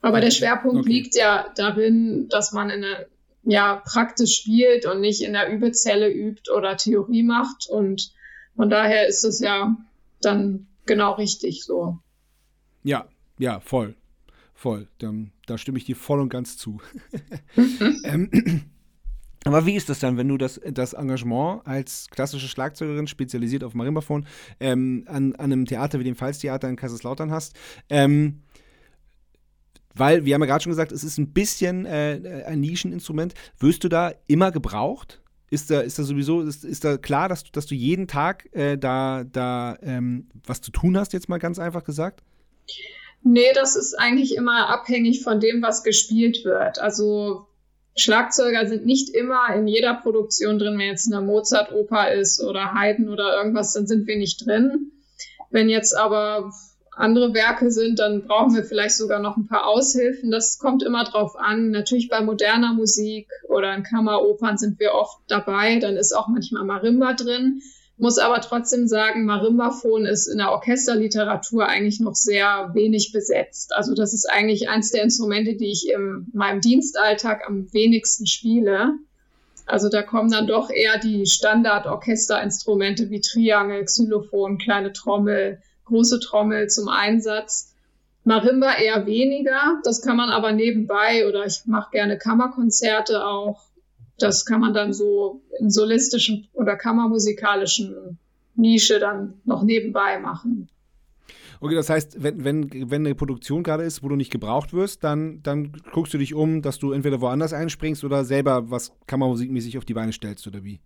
Aber der Schwerpunkt okay. liegt ja darin, dass man in eine ja praktisch spielt und nicht in der Übezelle übt oder Theorie macht. Und von daher ist es ja dann genau richtig so. Ja, ja, voll. Voll. Da, da stimme ich dir voll und ganz zu. ähm, aber wie ist das dann, wenn du das, das Engagement als klassische Schlagzeugerin, spezialisiert auf Marimbaphon, ähm, an, an einem Theater wie dem Pfalztheater in Kaiserslautern hast? Ähm, weil, wir haben ja gerade schon gesagt, es ist ein bisschen äh, ein Nischeninstrument. Wirst du da immer gebraucht? Ist da, ist da sowieso, ist, ist da klar, dass du, dass du jeden Tag äh, da, da ähm, was zu tun hast, jetzt mal ganz einfach gesagt? Nee, das ist eigentlich immer abhängig von dem, was gespielt wird. Also Schlagzeuger sind nicht immer in jeder Produktion drin. Wenn jetzt eine Mozart-Oper ist oder Haydn oder irgendwas, dann sind wir nicht drin. Wenn jetzt aber andere Werke sind, dann brauchen wir vielleicht sogar noch ein paar Aushilfen. Das kommt immer drauf an. Natürlich bei moderner Musik oder in Kammeropern sind wir oft dabei. Dann ist auch manchmal Marimba drin. Muss aber trotzdem sagen, Marimbaphon ist in der Orchesterliteratur eigentlich noch sehr wenig besetzt. Also das ist eigentlich eins der Instrumente, die ich in meinem Dienstalltag am wenigsten spiele. Also da kommen dann doch eher die Standard-Orchesterinstrumente wie Triangel, Xylophon, kleine Trommel, große Trommel zum Einsatz. Marimba eher weniger. Das kann man aber nebenbei oder ich mache gerne Kammerkonzerte auch das kann man dann so in solistischen oder kammermusikalischen Nische dann noch nebenbei machen. Okay, das heißt, wenn, wenn, wenn eine Produktion gerade ist, wo du nicht gebraucht wirst, dann, dann guckst du dich um, dass du entweder woanders einspringst oder selber was kammermusikmäßig auf die Beine stellst oder wie?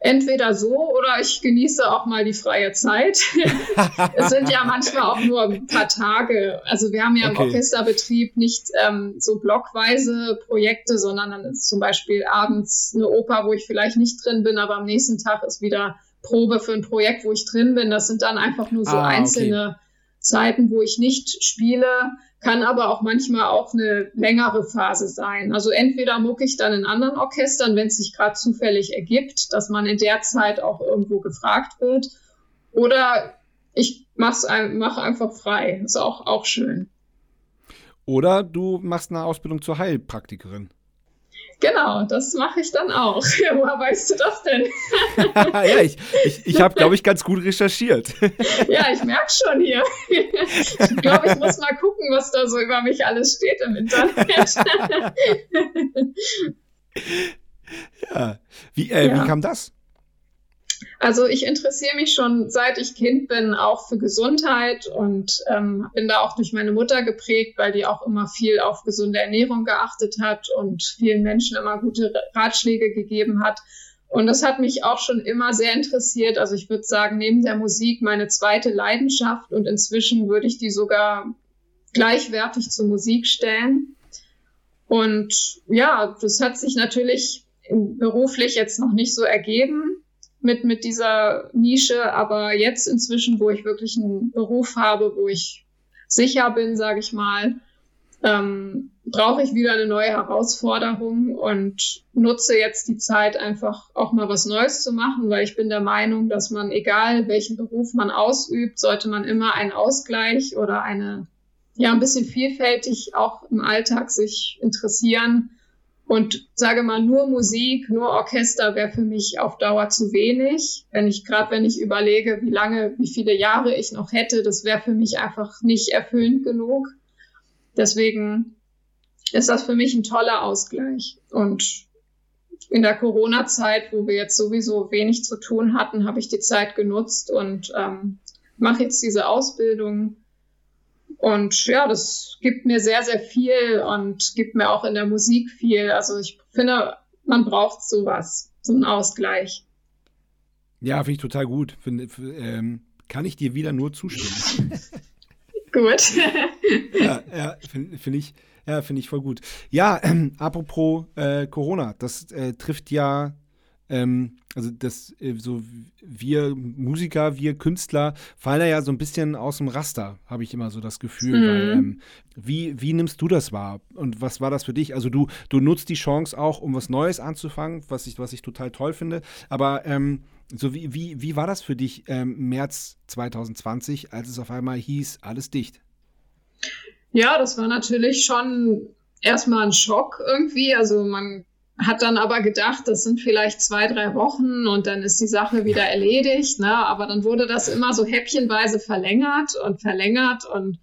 Entweder so oder ich genieße auch mal die freie Zeit. es sind ja manchmal auch nur ein paar Tage. Also wir haben ja im okay. Orchesterbetrieb nicht ähm, so blockweise Projekte, sondern dann ist zum Beispiel abends eine Oper, wo ich vielleicht nicht drin bin, aber am nächsten Tag ist wieder Probe für ein Projekt, wo ich drin bin. Das sind dann einfach nur so ah, einzelne okay. Zeiten, wo ich nicht spiele kann aber auch manchmal auch eine längere Phase sein. Also entweder mucke ich dann in anderen Orchestern, wenn es sich gerade zufällig ergibt, dass man in der Zeit auch irgendwo gefragt wird, oder ich mache mach einfach frei. Ist auch, auch schön. Oder du machst eine Ausbildung zur Heilpraktikerin. Genau, das mache ich dann auch. Woher weißt du das denn? ja, ich, ich, ich habe, glaube ich, ganz gut recherchiert. ja, ich merke schon hier. ich glaube, ich muss mal gucken, was da so über mich alles steht im Internet. ja, wie, äh, ja. wie kam das? Also ich interessiere mich schon seit ich Kind bin auch für Gesundheit und ähm, bin da auch durch meine Mutter geprägt, weil die auch immer viel auf gesunde Ernährung geachtet hat und vielen Menschen immer gute Ratschläge gegeben hat. Und das hat mich auch schon immer sehr interessiert. Also ich würde sagen, neben der Musik meine zweite Leidenschaft und inzwischen würde ich die sogar gleichwertig zur Musik stellen. Und ja, das hat sich natürlich beruflich jetzt noch nicht so ergeben mit, mit dieser Nische, aber jetzt inzwischen, wo ich wirklich einen Beruf habe, wo ich sicher bin, sage ich mal, ähm, brauche ich wieder eine neue Herausforderung und nutze jetzt die Zeit einfach auch mal was Neues zu machen, weil ich bin der Meinung, dass man, egal welchen Beruf man ausübt, sollte man immer einen Ausgleich oder eine, ja, ein bisschen vielfältig auch im Alltag sich interessieren und sage mal, nur Musik, nur Orchester wäre für mich auf Dauer zu wenig. Wenn ich, gerade wenn ich überlege, wie lange, wie viele Jahre ich noch hätte, das wäre für mich einfach nicht erfüllend genug. Deswegen ist das für mich ein toller Ausgleich. Und in der Corona-Zeit, wo wir jetzt sowieso wenig zu tun hatten, habe ich die Zeit genutzt und ähm, mache jetzt diese Ausbildung und ja, das gibt mir sehr, sehr viel und gibt mir auch in der Musik viel. Also ich finde, man braucht sowas, so einen Ausgleich. Ja, finde ich total gut. Find, ähm, kann ich dir wieder nur zustimmen. gut. ja, ja finde find ich, ja, find ich voll gut. Ja, ähm, apropos äh, Corona, das äh, trifft ja ähm, also das, äh, so wir Musiker, wir Künstler fallen ja so ein bisschen aus dem Raster, habe ich immer so das Gefühl. Mhm. Weil, ähm, wie, wie nimmst du das wahr? Und was war das für dich? Also du, du nutzt die Chance auch, um was Neues anzufangen, was ich, was ich total toll finde. Aber ähm, so wie, wie, wie war das für dich ähm, März 2020, als es auf einmal hieß, alles dicht? Ja, das war natürlich schon erstmal ein Schock irgendwie. Also man hat dann aber gedacht, das sind vielleicht zwei, drei Wochen und dann ist die Sache wieder erledigt. Ne? Aber dann wurde das immer so häppchenweise verlängert und verlängert und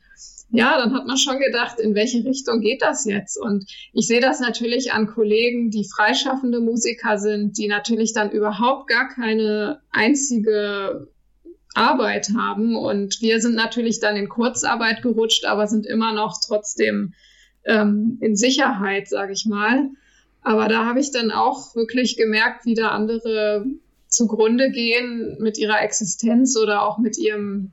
ja, dann hat man schon gedacht, in welche Richtung geht das jetzt? Und ich sehe das natürlich an Kollegen, die freischaffende Musiker sind, die natürlich dann überhaupt gar keine einzige Arbeit haben. Und wir sind natürlich dann in Kurzarbeit gerutscht, aber sind immer noch trotzdem ähm, in Sicherheit, sage ich mal. Aber da habe ich dann auch wirklich gemerkt, wie da andere zugrunde gehen mit ihrer Existenz oder auch mit ihrem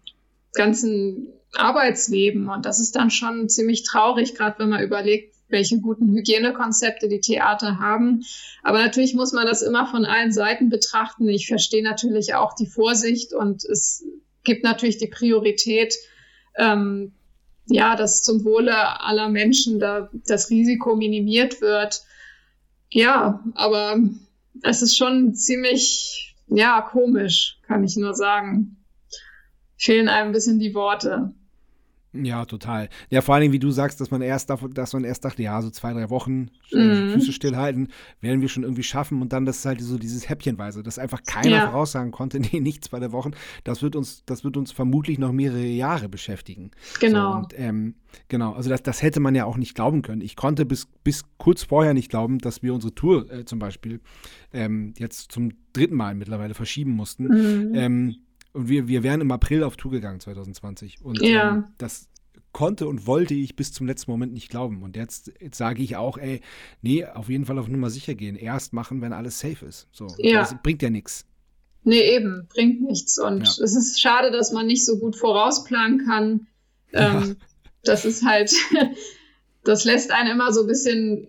ganzen Arbeitsleben. Und das ist dann schon ziemlich traurig, gerade wenn man überlegt, welche guten Hygienekonzepte die Theater haben. Aber natürlich muss man das immer von allen Seiten betrachten. Ich verstehe natürlich auch die Vorsicht und es gibt natürlich die Priorität, ähm, ja, dass zum Wohle aller Menschen da das Risiko minimiert wird. Ja, aber es ist schon ziemlich, ja, komisch, kann ich nur sagen. Fehlen einem ein bisschen die Worte. Ja, total. Ja, vor allen Dingen, wie du sagst, dass man erst, dass man erst dachte, ja, so zwei, drei Wochen äh, mhm. Füße stillhalten, werden wir schon irgendwie schaffen. Und dann das ist halt so dieses Häppchenweise, dass einfach keiner ja. voraussagen konnte, nee, nicht zwei, drei Wochen. Das wird uns, das wird uns vermutlich noch mehrere Jahre beschäftigen. Genau. So, und, ähm, genau, also das, das hätte man ja auch nicht glauben können. Ich konnte bis, bis kurz vorher nicht glauben, dass wir unsere Tour äh, zum Beispiel ähm, jetzt zum dritten Mal mittlerweile verschieben mussten. Mhm. Ähm, und wir, wir wären im April auf Tour gegangen 2020. Und ja. ähm, das konnte und wollte ich bis zum letzten Moment nicht glauben. Und jetzt, jetzt sage ich auch, ey, nee, auf jeden Fall auf Nummer sicher gehen. Erst machen, wenn alles safe ist. So, ja. Das bringt ja nichts. Nee, eben, bringt nichts. Und ja. es ist schade, dass man nicht so gut vorausplanen kann. Ähm, ja. Das ist halt, das lässt einen immer so ein bisschen,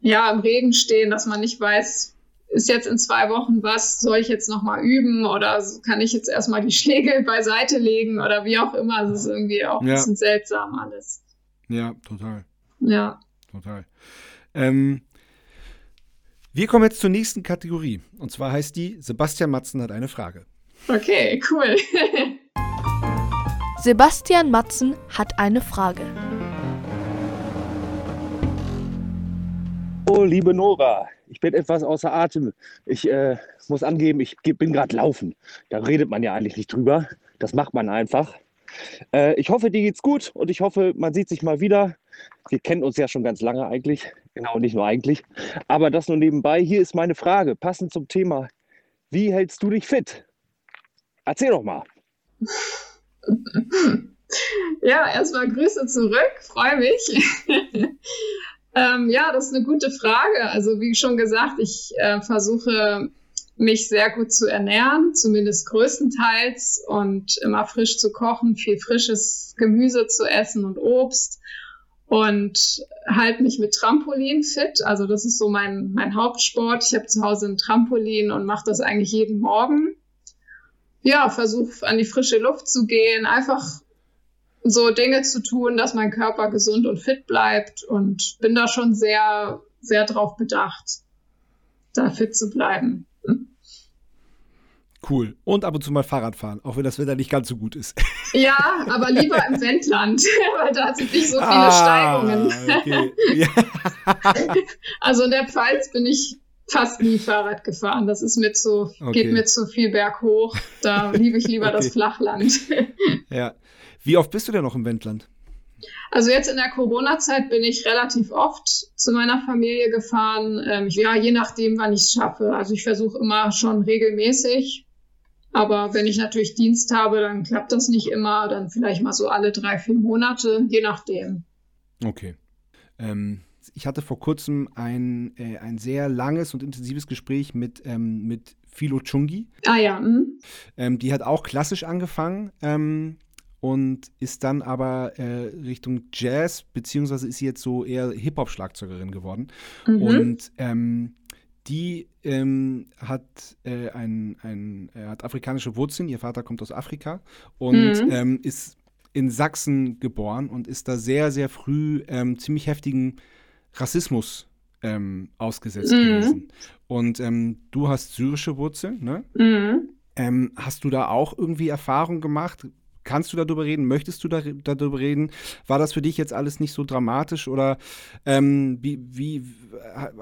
ja, im Regen stehen, dass man nicht weiß, ist jetzt in zwei Wochen was, soll ich jetzt nochmal üben oder kann ich jetzt erstmal die Schläge beiseite legen oder wie auch immer. Es ist irgendwie auch ein ja. bisschen seltsam alles. Ja, total. Ja. Total. Ähm, wir kommen jetzt zur nächsten Kategorie. Und zwar heißt die, Sebastian Matzen hat eine Frage. Okay, cool. Sebastian Matzen hat eine Frage. Oh, liebe Nora, ich bin etwas außer Atem. Ich äh, muss angeben, ich bin gerade laufen. Da redet man ja eigentlich nicht drüber. Das macht man einfach. Äh, ich hoffe, dir geht's gut und ich hoffe, man sieht sich mal wieder. Wir kennen uns ja schon ganz lange eigentlich. Genau, nicht nur eigentlich. Aber das nur nebenbei. Hier ist meine Frage, passend zum Thema. Wie hältst du dich fit? Erzähl doch mal. Ja, erstmal Grüße zurück. Freue mich. Ähm, ja, das ist eine gute Frage. Also wie schon gesagt, ich äh, versuche mich sehr gut zu ernähren, zumindest größtenteils und immer frisch zu kochen, viel frisches Gemüse zu essen und Obst und halte mich mit Trampolin fit. Also das ist so mein, mein Hauptsport. Ich habe zu Hause ein Trampolin und mache das eigentlich jeden Morgen. Ja, versuche an die frische Luft zu gehen, einfach so Dinge zu tun, dass mein Körper gesund und fit bleibt und bin da schon sehr, sehr drauf bedacht, da fit zu bleiben. Cool. Und ab und zu mal Fahrrad fahren, auch wenn das Wetter nicht ganz so gut ist. Ja, aber lieber im Wendland, weil da sind nicht so viele ah, Steigungen. Okay. Ja. Also in der Pfalz bin ich fast nie Fahrrad gefahren. Das ist mir zu, okay. geht mir zu viel berghoch. Da liebe ich lieber okay. das Flachland. Ja. Wie oft bist du denn noch im Wendland? Also jetzt in der Corona-Zeit bin ich relativ oft zu meiner Familie gefahren. Ähm, ja, je nachdem, wann ich es schaffe. Also ich versuche immer schon regelmäßig. Aber wenn ich natürlich Dienst habe, dann klappt das nicht immer. Dann vielleicht mal so alle drei, vier Monate, je nachdem. Okay. Ähm, ich hatte vor kurzem ein, äh, ein sehr langes und intensives Gespräch mit, ähm, mit Philo Chungi. Ah ja. Mhm. Ähm, die hat auch klassisch angefangen ähm, und ist dann aber äh, Richtung Jazz, beziehungsweise ist sie jetzt so eher Hip-Hop-Schlagzeugerin geworden. Mhm. Und ähm, die ähm, hat, äh, ein, ein, äh, hat afrikanische Wurzeln, ihr Vater kommt aus Afrika und mhm. ähm, ist in Sachsen geboren und ist da sehr, sehr früh ähm, ziemlich heftigen Rassismus ähm, ausgesetzt mhm. gewesen. Und ähm, du hast syrische Wurzeln, ne? Mhm. Ähm, hast du da auch irgendwie Erfahrung gemacht? Kannst du darüber reden? Möchtest du da, darüber reden? War das für dich jetzt alles nicht so dramatisch oder ähm, wie, wie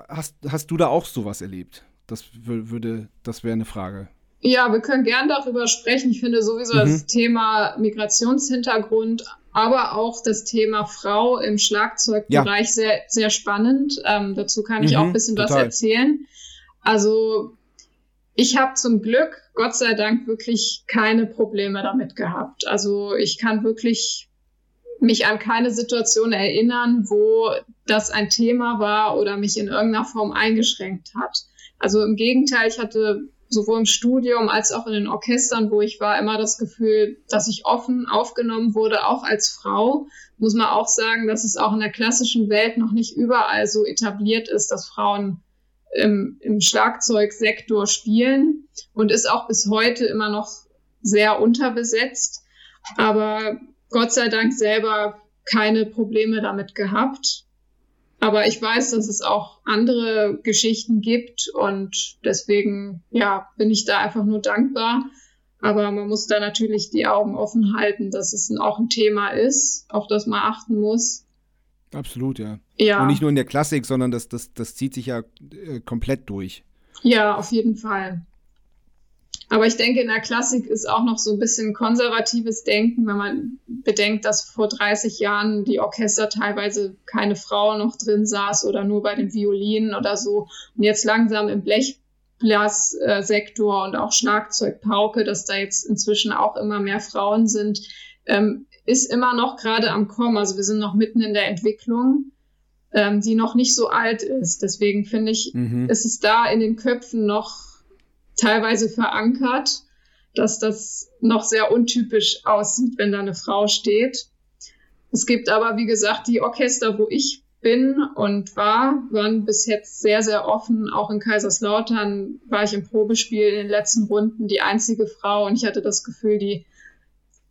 hast, hast du da auch sowas erlebt? Das würde, das wäre eine Frage. Ja, wir können gern darüber sprechen. Ich finde sowieso mhm. das Thema Migrationshintergrund, aber auch das Thema Frau im Schlagzeugbereich ja. sehr, sehr spannend. Ähm, dazu kann ich mhm, auch ein bisschen total. was erzählen. Also ich habe zum Glück, Gott sei Dank, wirklich keine Probleme damit gehabt. Also ich kann wirklich mich an keine Situation erinnern, wo das ein Thema war oder mich in irgendeiner Form eingeschränkt hat. Also im Gegenteil, ich hatte sowohl im Studium als auch in den Orchestern, wo ich war, immer das Gefühl, dass ich offen aufgenommen wurde, auch als Frau. Muss man auch sagen, dass es auch in der klassischen Welt noch nicht überall so etabliert ist, dass Frauen im, im Schlagzeugsektor spielen und ist auch bis heute immer noch sehr unterbesetzt. Aber Gott sei Dank selber keine Probleme damit gehabt. Aber ich weiß, dass es auch andere Geschichten gibt und deswegen, ja, bin ich da einfach nur dankbar. Aber man muss da natürlich die Augen offen halten, dass es auch ein Thema ist, auf das man achten muss. Absolut, ja. ja. Und nicht nur in der Klassik, sondern das, das, das zieht sich ja äh, komplett durch. Ja, auf jeden Fall. Aber ich denke, in der Klassik ist auch noch so ein bisschen konservatives Denken, wenn man bedenkt, dass vor 30 Jahren die Orchester teilweise keine Frau noch drin saß oder nur bei den Violinen oder so. Und jetzt langsam im Blechblassektor und auch Schlagzeug, Pauke, dass da jetzt inzwischen auch immer mehr Frauen sind, ähm, ist immer noch gerade am Kommen. Also wir sind noch mitten in der Entwicklung, ähm, die noch nicht so alt ist. Deswegen finde ich, mhm. ist es da in den Köpfen noch teilweise verankert, dass das noch sehr untypisch aussieht, wenn da eine Frau steht. Es gibt aber, wie gesagt, die Orchester, wo ich bin und war, waren bis jetzt sehr, sehr offen. Auch in Kaiserslautern war ich im Probespiel in den letzten Runden die einzige Frau und ich hatte das Gefühl, die,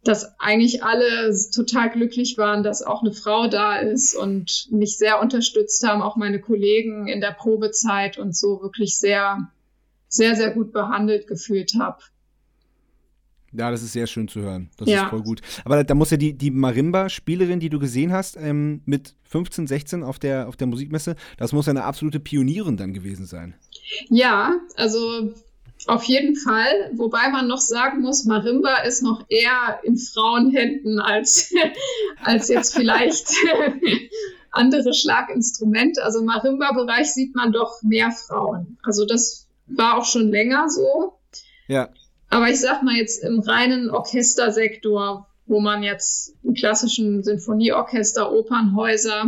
dass eigentlich alle total glücklich waren, dass auch eine Frau da ist und mich sehr unterstützt haben, auch meine Kollegen in der Probezeit und so wirklich sehr sehr, sehr gut behandelt gefühlt habe. Ja, das ist sehr schön zu hören. Das ja. ist voll gut. Aber da muss ja die, die Marimba-Spielerin, die du gesehen hast, ähm, mit 15, 16 auf der, auf der Musikmesse, das muss ja eine absolute Pionierin dann gewesen sein. Ja, also auf jeden Fall. Wobei man noch sagen muss, Marimba ist noch eher in Frauenhänden als, als jetzt vielleicht andere Schlaginstrumente. Also im Marimba-Bereich sieht man doch mehr Frauen. Also das war auch schon länger so. Ja. Aber ich sag mal jetzt im reinen Orchestersektor, wo man jetzt im klassischen Sinfonieorchester, Opernhäuser,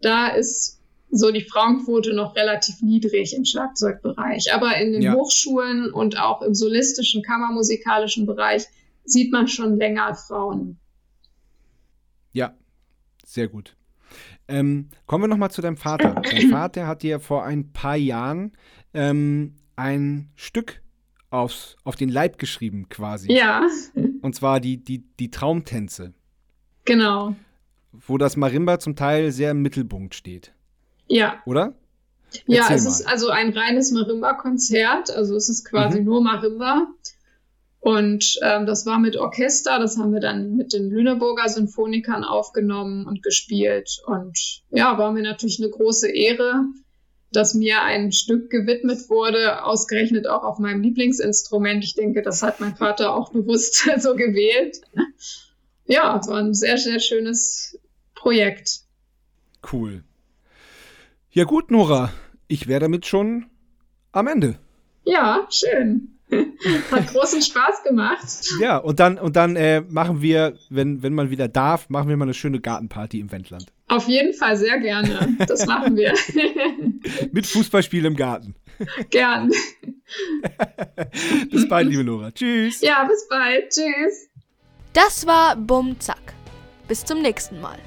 da ist so die Frauenquote noch relativ niedrig im Schlagzeugbereich. Aber in den ja. Hochschulen und auch im solistischen, kammermusikalischen Bereich sieht man schon länger Frauen. Ja, sehr gut. Ähm, kommen wir nochmal zu deinem Vater. Dein Vater hat dir vor ein paar Jahren ähm, ein Stück aufs, auf den Leib geschrieben, quasi. Ja. Und zwar die, die, die Traumtänze. Genau. Wo das Marimba zum Teil sehr im Mittelpunkt steht. Ja. Oder? Erzähl ja, es mal. ist also ein reines Marimba-Konzert. Also es ist quasi mhm. nur Marimba. Und ähm, das war mit Orchester, das haben wir dann mit den Lüneburger Sinfonikern aufgenommen und gespielt. Und ja, war mir natürlich eine große Ehre, dass mir ein Stück gewidmet wurde, ausgerechnet auch auf meinem Lieblingsinstrument. Ich denke, das hat mein Vater auch bewusst so gewählt. Ja, es war ein sehr, sehr schönes Projekt. Cool. Ja gut, Nora, ich wäre damit schon am Ende. Ja, schön. Hat großen Spaß gemacht. Ja, und dann, und dann äh, machen wir, wenn, wenn man wieder darf, machen wir mal eine schöne Gartenparty im Wendland. Auf jeden Fall sehr gerne. Das machen wir. Mit Fußballspiel im Garten. Gern. bis bald, liebe Nora. Tschüss. Ja, bis bald. Tschüss. Das war Bum Zack. Bis zum nächsten Mal.